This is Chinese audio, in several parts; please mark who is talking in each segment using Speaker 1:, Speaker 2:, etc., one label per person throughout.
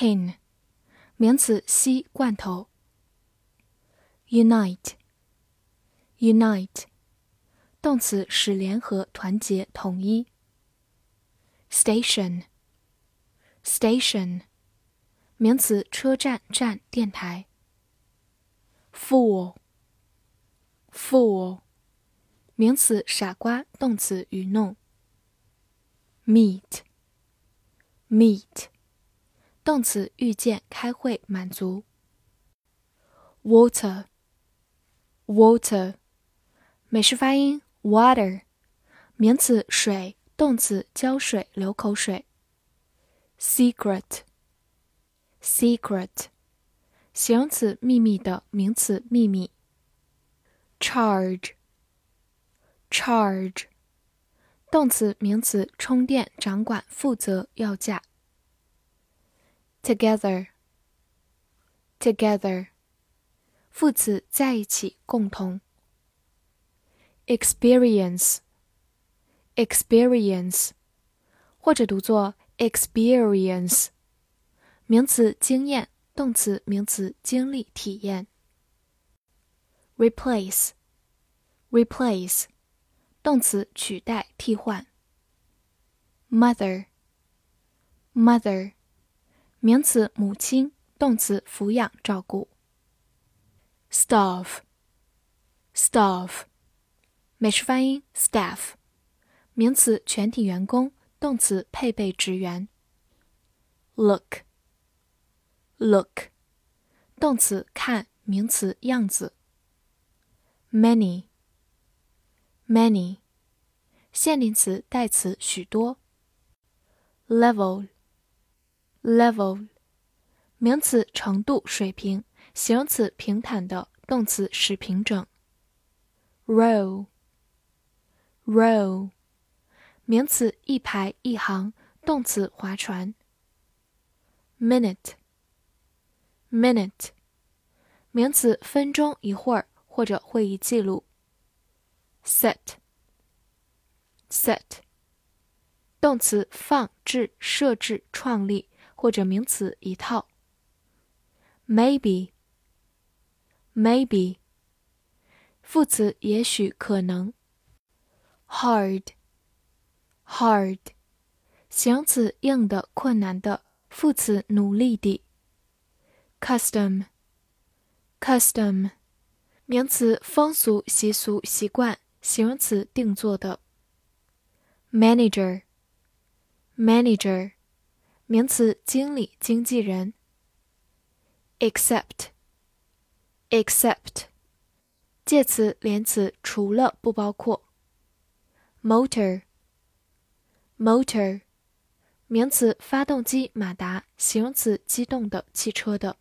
Speaker 1: Tin，tin，名词，吸罐头。Unite，unite，动词，使联合、团结、统一。Station，station，名词，车站、站、电台。Fool。fool，名词，傻瓜；动词，愚弄。meet，meet，动词，遇见、开会、满足。water，water，美式发音 water，名词，水；动词，浇水、流口水。secret，secret，形容词，秘密的；名词，秘密。charge charge 动词名词充电掌管负责要价 together together 副词在一起共同 experience experience 或者读作 experience 名词经验动词名词经历体验 replace replace 动词取代替换。mother mother 名词母亲，动词抚养照顾。staff staff 美式发音 staff 名词全体员工，动词配备职员。look look 动词看，名词样子。many many 限定词代词许多。level level 名词程度水平，形容词平坦的，动词使平整。row row 名词一排一行，动词划船。minute minute 名词分钟一会儿。或者会议记录。set set 动词放置、设置、创立，或者名词一套。maybe maybe 副词也许、可能。hard hard 形容词硬的、困难的，副词努力的。custom custom 名词风俗习俗习惯，形容词定做的。manager，manager，名词经理经纪人。except，except，介词连词除了不包括。motor，motor，名词发动机马达，形容词机动的汽车的。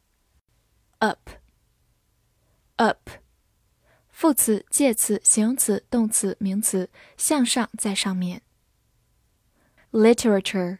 Speaker 1: up，up。副词、介词、形容词、动词、名词，向上，在上面。literature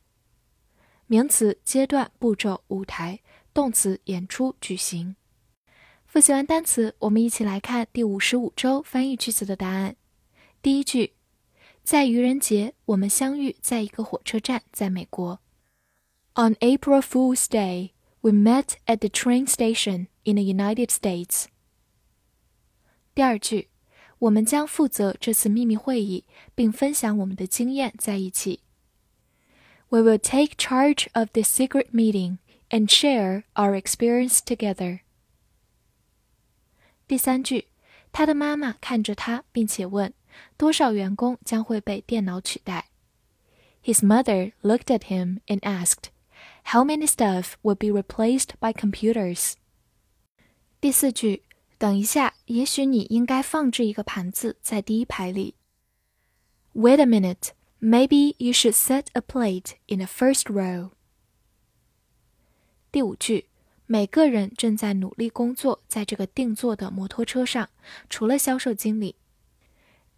Speaker 1: 名词阶段、步骤、舞台，动词演出、举行。复习完单词，我们一起来看第五十五周翻译句子的答案。第一句，在愚人节，我们相遇在一个火车站，在美国。On April Fool's Day, we met at the train station in the United States. 第二句，我们将负责这次秘密会议，并分享我们的经验在一起。We will take charge of the secret meeting and share our experience together. 第三句，他的妈妈看着他，并且问：多少员工将会被电脑取代？His mother looked at him and asked, "How many staff will be replaced by computers?" 第四句，等一下，也许你应该放置一个盘子在第一排里。Wait a minute, maybe you should set a plate in the first row. 第五句。每个人正在努力工作，在这个定做的摩托车上，除了销售经理。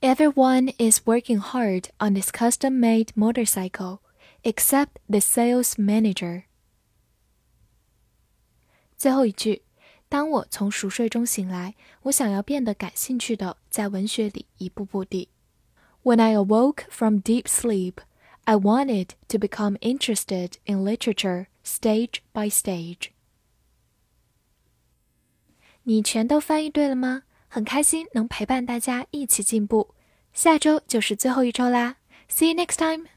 Speaker 1: Everyone is working hard on this custom-made motorcycle, except the sales manager. 最后一句，当我从熟睡中醒来，我想要变得感兴趣的，在文学里一步步地。 When I awoke from deep sleep, I wanted to become interested in literature, stage by stage. 你全都翻译对了吗？很开心能陪伴大家一起进步。下周就是最后一周啦，See you next time.